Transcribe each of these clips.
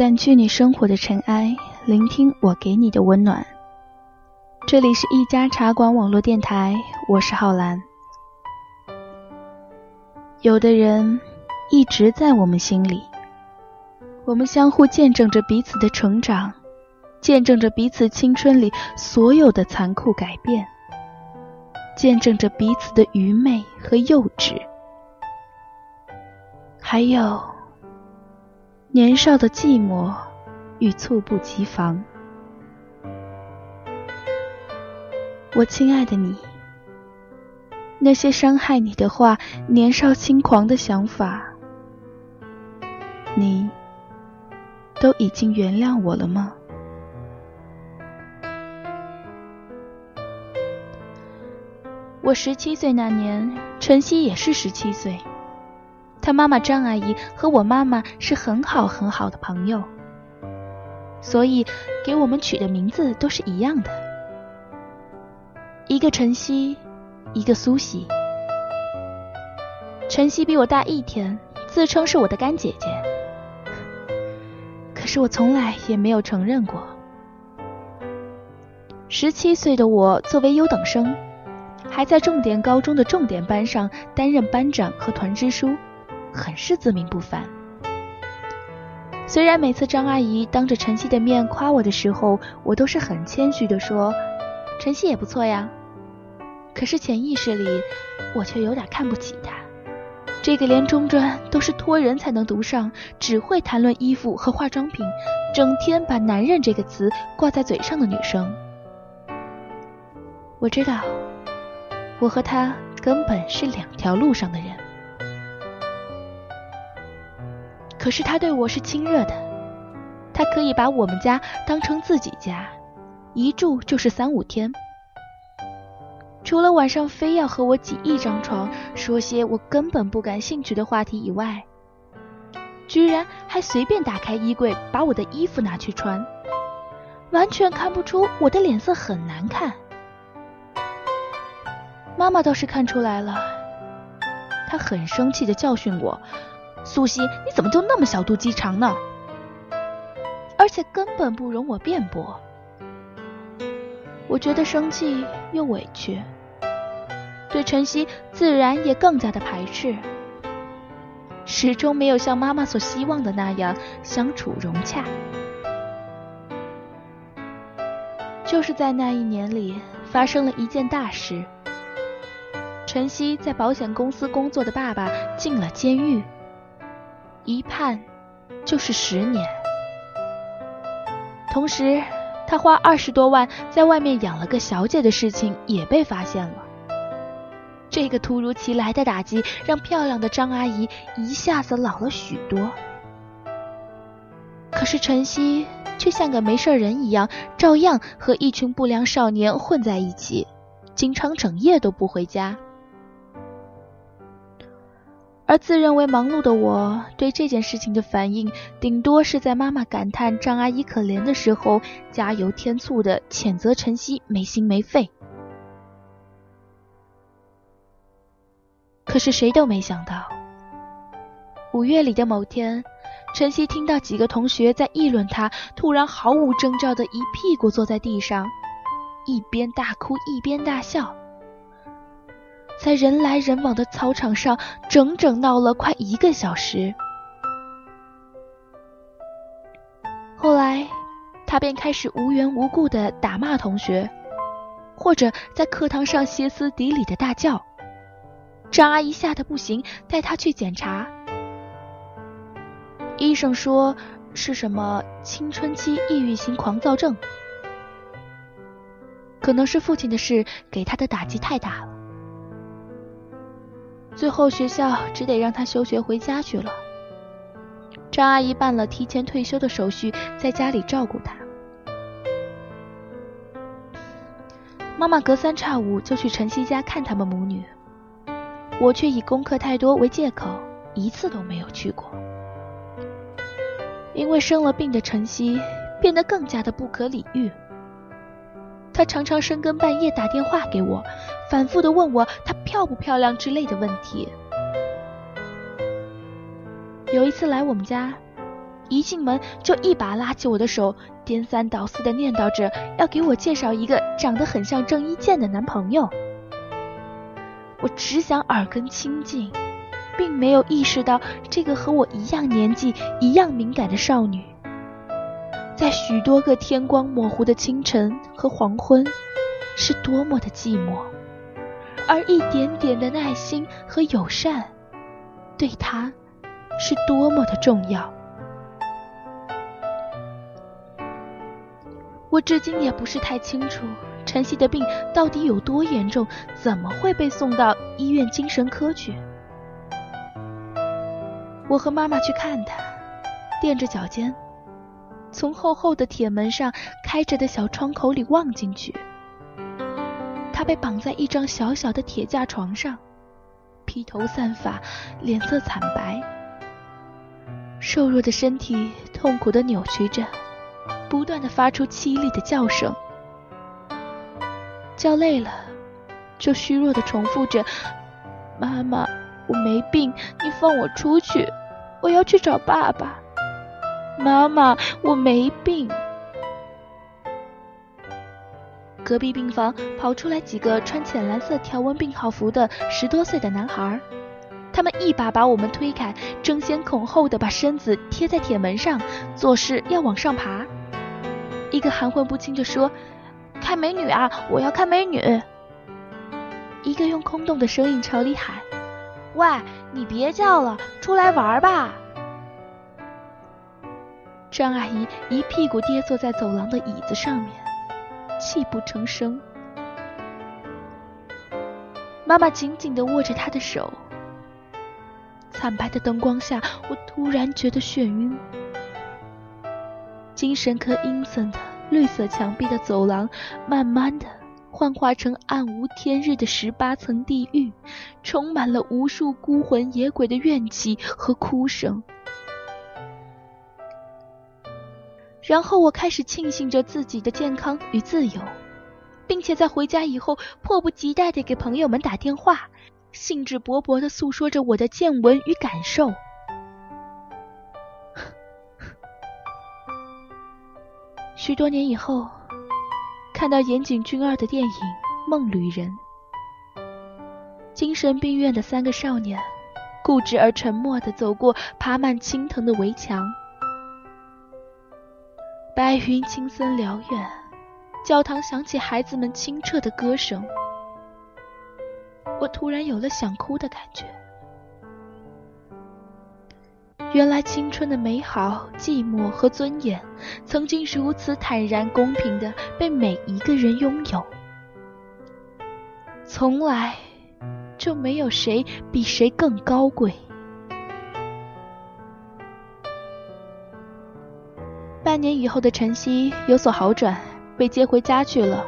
掸去你生活的尘埃，聆听我给你的温暖。这里是一家茶馆网络电台，我是浩然。有的人一直在我们心里，我们相互见证着彼此的成长，见证着彼此青春里所有的残酷改变，见证着彼此的愚昧和幼稚，还有。年少的寂寞与猝不及防，我亲爱的你，那些伤害你的话，年少轻狂的想法，你都已经原谅我了吗？我十七岁那年，晨曦也是十七岁。他妈妈张阿姨和我妈妈是很好很好的朋友，所以给我们取的名字都是一样的，一个晨曦，一个苏西。晨曦比我大一天，自称是我的干姐姐，可是我从来也没有承认过。十七岁的我作为优等生，还在重点高中的重点班上担任班长和团支书。很是自命不凡。虽然每次张阿姨当着晨曦的面夸我的时候，我都是很谦虚的说：“晨曦也不错呀。”可是潜意识里，我却有点看不起她。这个连中专都是托人才能读上，只会谈论衣服和化妆品，整天把“男人”这个词挂在嘴上的女生。我知道，我和她根本是两条路上的人。可是他对我是亲热的，他可以把我们家当成自己家，一住就是三五天。除了晚上非要和我挤一张床，说些我根本不感兴趣的话题以外，居然还随便打开衣柜把我的衣服拿去穿，完全看不出我的脸色很难看。妈妈倒是看出来了，她很生气的教训我。苏西，你怎么就那么小肚鸡肠呢？而且根本不容我辩驳。我觉得生气又委屈，对晨曦自然也更加的排斥，始终没有像妈妈所希望的那样相处融洽。就是在那一年里，发生了一件大事：晨曦在保险公司工作的爸爸进了监狱。一判就是十年，同时他花二十多万在外面养了个小姐的事情也被发现了。这个突如其来的打击让漂亮的张阿姨一下子老了许多，可是晨曦却像个没事人一样，照样和一群不良少年混在一起，经常整夜都不回家。而自认为忙碌的我，对这件事情的反应，顶多是在妈妈感叹张阿姨可怜的时候，加油添醋的谴责晨曦没心没肺。可是谁都没想到，五月里的某天，晨曦听到几个同学在议论他，突然毫无征兆的一屁股坐在地上，一边大哭一边大笑。在人来人往的操场上，整整闹了快一个小时。后来，他便开始无缘无故的打骂同学，或者在课堂上歇斯底里的大叫。张阿姨吓得不行，带他去检查。医生说是什么青春期抑郁型狂躁症，可能是父亲的事给他的打击太大了。最后学校只得让他休学回家去了。张阿姨办了提前退休的手续，在家里照顾他。妈妈隔三差五就去晨曦家看他们母女，我却以功课太多为借口，一次都没有去过。因为生了病的晨曦变得更加的不可理喻，他常常深更半夜打电话给我，反复的问我她漂不漂亮之类的问题。有一次来我们家，一进门就一把拉起我的手，颠三倒四的念叨着要给我介绍一个长得很像郑伊健的男朋友。我只想耳根清净，并没有意识到这个和我一样年纪、一样敏感的少女，在许多个天光模糊的清晨和黄昏，是多么的寂寞，而一点点的耐心和友善，对他。是多么的重要！我至今也不是太清楚晨曦的病到底有多严重，怎么会被送到医院精神科去？我和妈妈去看他，垫着脚尖，从厚厚的铁门上开着的小窗口里望进去。他被绑在一张小小的铁架床上，披头散发，脸色惨白。瘦弱的身体痛苦的扭曲着，不断的发出凄厉的叫声。叫累了，就虚弱的重复着：“妈妈，我没病，你放我出去，我要去找爸爸。”“妈妈，我没病。”隔壁病房跑出来几个穿浅蓝色条纹病号服的十多岁的男孩。他们一把把我们推开，争先恐后的把身子贴在铁门上，做事要往上爬。一个含混不清的说：“看美女啊，我要看美女。”一个用空洞的声音朝里喊：“喂，你别叫了，出来玩吧。”张阿姨一屁股跌坐在走廊的椅子上面，泣不成声。妈妈紧紧的握着她的手。惨白的灯光下，我突然觉得眩晕。精神科阴森的绿色墙壁的走廊，慢慢的幻化成暗无天日的十八层地狱，充满了无数孤魂野鬼的怨气和哭声。然后我开始庆幸着自己的健康与自由，并且在回家以后迫不及待的给朋友们打电话。兴致勃勃地诉说着我的见闻与感受。许多年以后，看到岩井俊二的电影《梦旅人》，精神病院的三个少年固执而沉默地走过爬满青藤的围墙，白云青森辽远，教堂响起孩子们清澈的歌声。我突然有了想哭的感觉。原来青春的美好、寂寞和尊严，曾经如此坦然、公平的被每一个人拥有，从来就没有谁比谁更高贵。半年以后的晨曦有所好转，被接回家去了。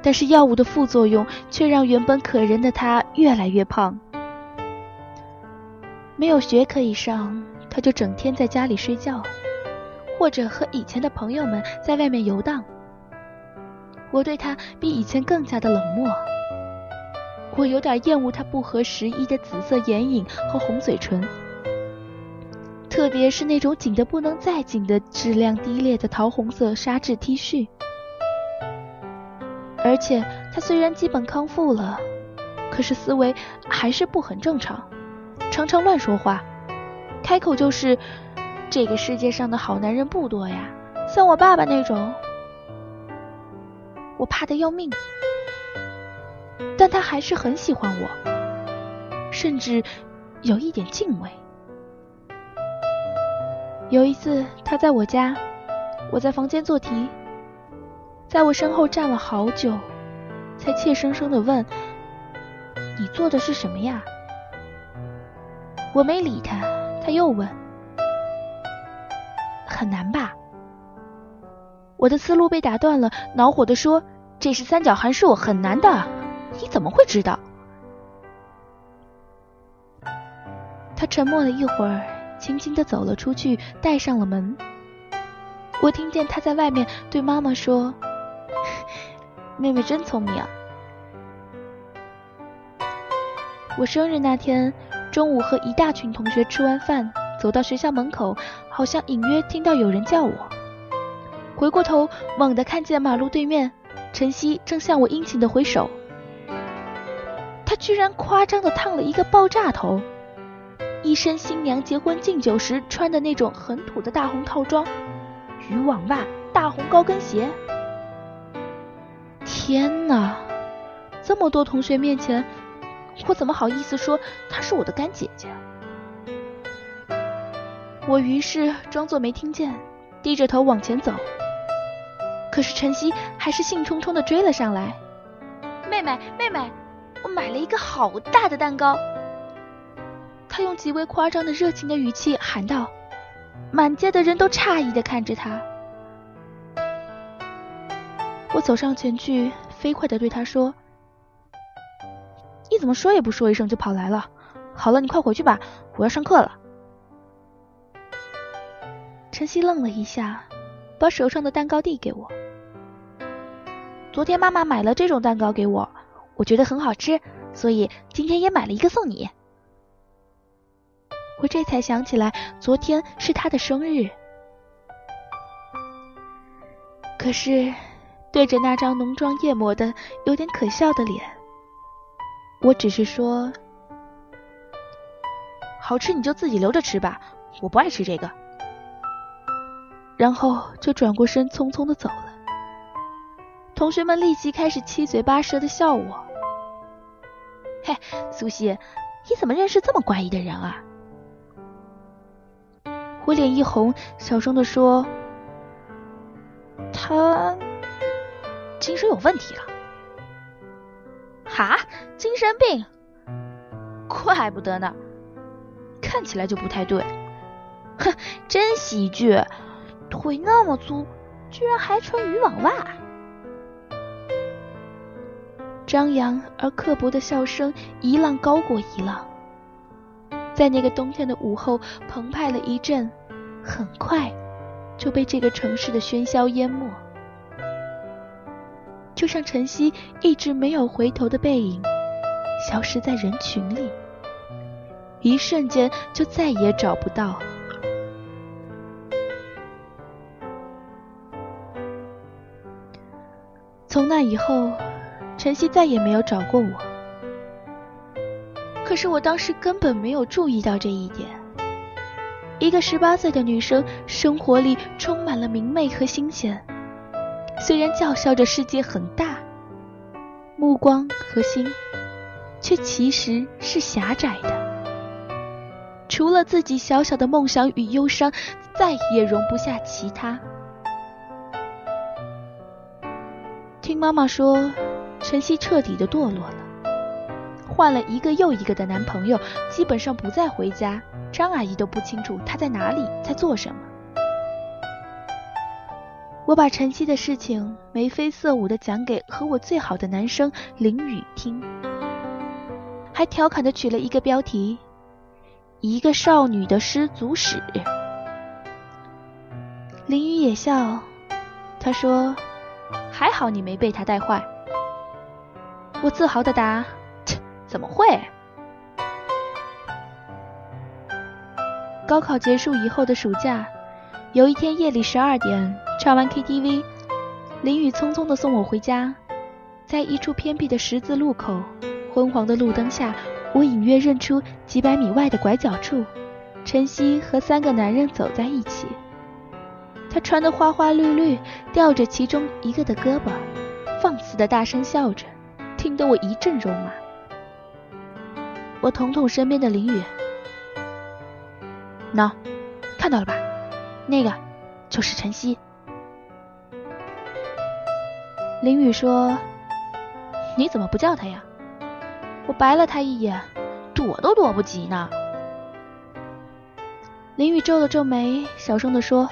但是药物的副作用却让原本可人的他越来越胖。没有学可以上，他就整天在家里睡觉，或者和以前的朋友们在外面游荡。我对他比以前更加的冷漠，我有点厌恶他不合时宜的紫色眼影和红嘴唇，特别是那种紧得不能再紧的质量低劣的桃红色纱质 T 恤。而且他虽然基本康复了，可是思维还是不很正常，常常乱说话，开口就是“这个世界上的好男人不多呀，像我爸爸那种”，我怕的要命。但他还是很喜欢我，甚至有一点敬畏。有一次他在我家，我在房间做题。在我身后站了好久，才怯生生的问：“你做的是什么呀？”我没理他，他又问：“很难吧？”我的思路被打断了，恼火的说：“这是三角函数，很难的，你怎么会知道？”他沉默了一会儿，轻轻的走了出去，带上了门。我听见他在外面对妈妈说：“ 妹妹真聪明。”我生日那天中午和一大群同学吃完饭，走到学校门口，好像隐约听到有人叫我。回过头，猛地看见马路对面，晨曦正向我殷勤的挥手。他居然夸张的烫了一个爆炸头，一身新娘结婚敬酒时穿的那种很土的大红套装，渔网袜，大红高跟鞋。天哪！这么多同学面前。我怎么好意思说她是我的干姐姐？我于是装作没听见，低着头往前走。可是晨曦还是兴冲冲的追了上来。妹妹，妹妹，我买了一个好大的蛋糕。他用极为夸张的热情的语气喊道。满街的人都诧异的看着他。我走上前去，飞快的对他说。你怎么说也不说一声就跑来了？好了，你快回去吧，我要上课了。晨曦愣了一下，把手上的蛋糕递给我。昨天妈妈买了这种蛋糕给我，我觉得很好吃，所以今天也买了一个送你。我这才想起来，昨天是他的生日。可是，对着那张浓妆艳抹的、有点可笑的脸。我只是说，好吃你就自己留着吃吧，我不爱吃这个。然后就转过身，匆匆的走了。同学们立即开始七嘴八舌的笑我。嘿，苏西，你怎么认识这么怪异的人啊？我脸一红，小声的说：“他精神有问题了。”哈，精神病，怪不得呢，看起来就不太对。哼，真喜剧，腿那么粗，居然还穿渔网袜。张扬而刻薄的笑声一浪高过一浪，在那个冬天的午后澎湃了一阵，很快就被这个城市的喧嚣淹没。就像晨曦一直没有回头的背影，消失在人群里，一瞬间就再也找不到。从那以后，晨曦再也没有找过我。可是我当时根本没有注意到这一点。一个十八岁的女生，生活里充满了明媚和新鲜。虽然叫嚣着世界很大，目光和心却其实是狭窄的。除了自己小小的梦想与忧伤，再也容不下其他。听妈妈说，晨曦彻底的堕落了，换了一个又一个的男朋友，基本上不再回家。张阿姨都不清楚他在哪里，在做什么。我把晨曦的事情眉飞色舞的讲给和我最好的男生林雨听，还调侃的取了一个标题：“一个少女的失足史。”林雨也笑，他说：“还好你没被他带坏。”我自豪的答：“，怎么会？”高考结束以后的暑假，有一天夜里十二点。唱完 KTV，林雨匆匆的送我回家，在一处偏僻的十字路口，昏黄的路灯下，我隐约认出几百米外的拐角处，晨曦和三个男人走在一起。他穿的花花绿绿，吊着其中一个的胳膊，放肆的大声笑着，听得我一阵肉麻。我捅捅身边的林雨，喏，看到了吧？那个就是晨曦。林雨说：“你怎么不叫他呀？”我白了他一眼，躲都躲不及呢。林雨皱了皱眉，小声的说：“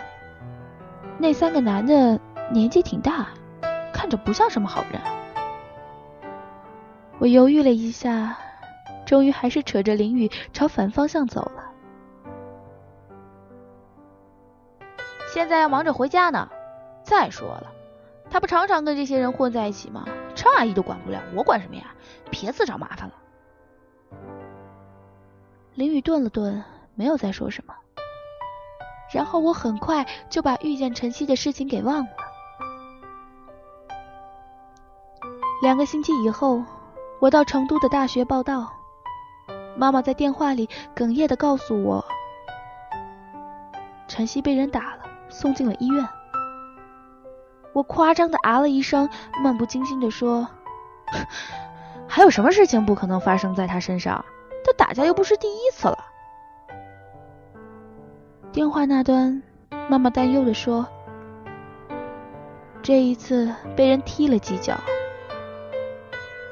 那三个男的年纪挺大，看着不像什么好人。”我犹豫了一下，终于还是扯着林雨朝反方向走了。现在要忙着回家呢。再说了，他不常常跟这些人混在一起吗？张阿姨都管不了，我管什么呀？别自找麻烦了。林雨顿了顿，没有再说什么。然后我很快就把遇见晨曦的事情给忘了。两个星期以后。我到成都的大学报道，妈妈在电话里哽咽的告诉我，晨曦被人打了，送进了医院。我夸张的啊了一声，漫不经心的说：“ 还有什么事情不可能发生在他身上？他打架又不是第一次了。”电话那端，妈妈担忧的说：“这一次被人踢了几脚。”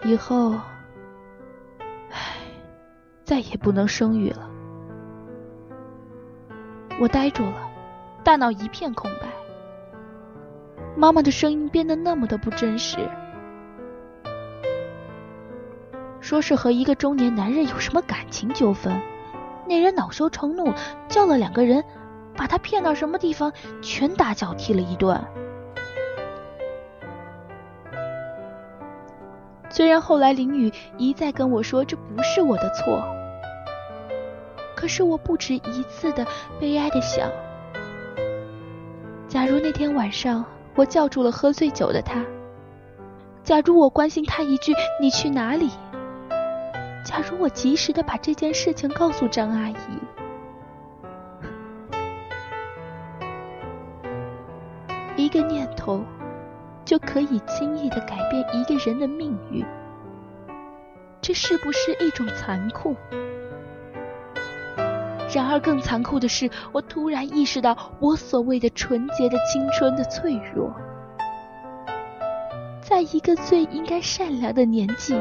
以后，再也不能生育了。我呆住了，大脑一片空白。妈妈的声音变得那么的不真实，说是和一个中年男人有什么感情纠纷，那人恼羞成怒，叫了两个人，把他骗到什么地方，拳打脚踢了一顿。虽然后来林雨一再跟我说这不是我的错，可是我不止一次的悲哀的想：假如那天晚上我叫住了喝醉酒的他，假如我关心他一句“你去哪里”，假如我及时的把这件事情告诉张阿姨，一个念头。就可以轻易的改变一个人的命运，这是不是一种残酷？然而更残酷的是，我突然意识到我所谓的纯洁的青春的脆弱。在一个最应该善良的年纪，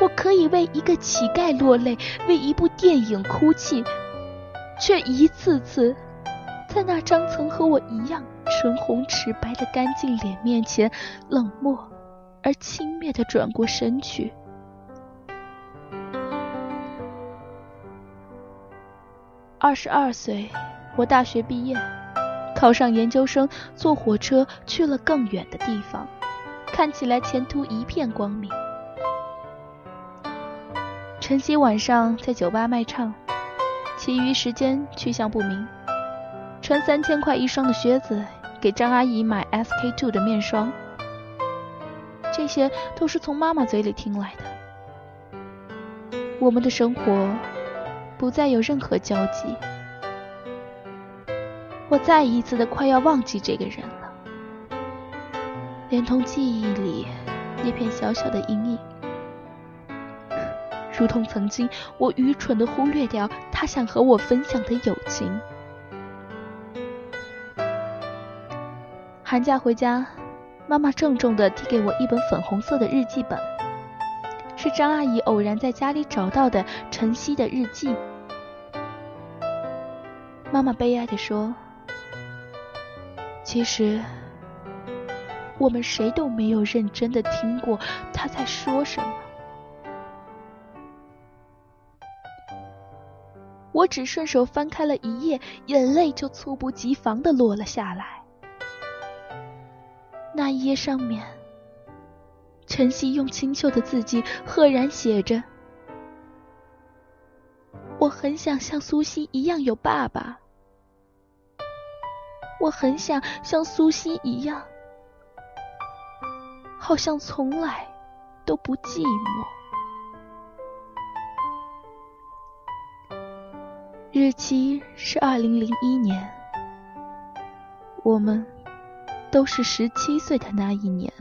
我可以为一个乞丐落泪，为一部电影哭泣，却一次次在那张曾和我一样。唇红齿白的干净脸面前，冷漠而轻蔑的转过身去。二十二岁，我大学毕业，考上研究生，坐火车去了更远的地方，看起来前途一片光明。晨曦晚上在酒吧卖唱，其余时间去向不明，穿三千块一双的靴子。给张阿姨买 SK two 的面霜，这些都是从妈妈嘴里听来的。我们的生活不再有任何交集，我再一次的快要忘记这个人了，连同记忆里那片小小的阴影，如同曾经我愚蠢的忽略掉他想和我分享的友情。寒假回家，妈妈郑重地递给我一本粉红色的日记本，是张阿姨偶然在家里找到的晨曦的日记。妈妈悲哀地说：“其实，我们谁都没有认真的听过他在说什么。我只顺手翻开了一页，眼泪就猝不及防的落了下来。”那一页上面，晨曦用清秀的字迹赫然写着：“我很想像苏西一样有爸爸，我很想像苏西一样，好像从来都不寂寞。”日期是二零零一年，我们。都是十七岁的那一年。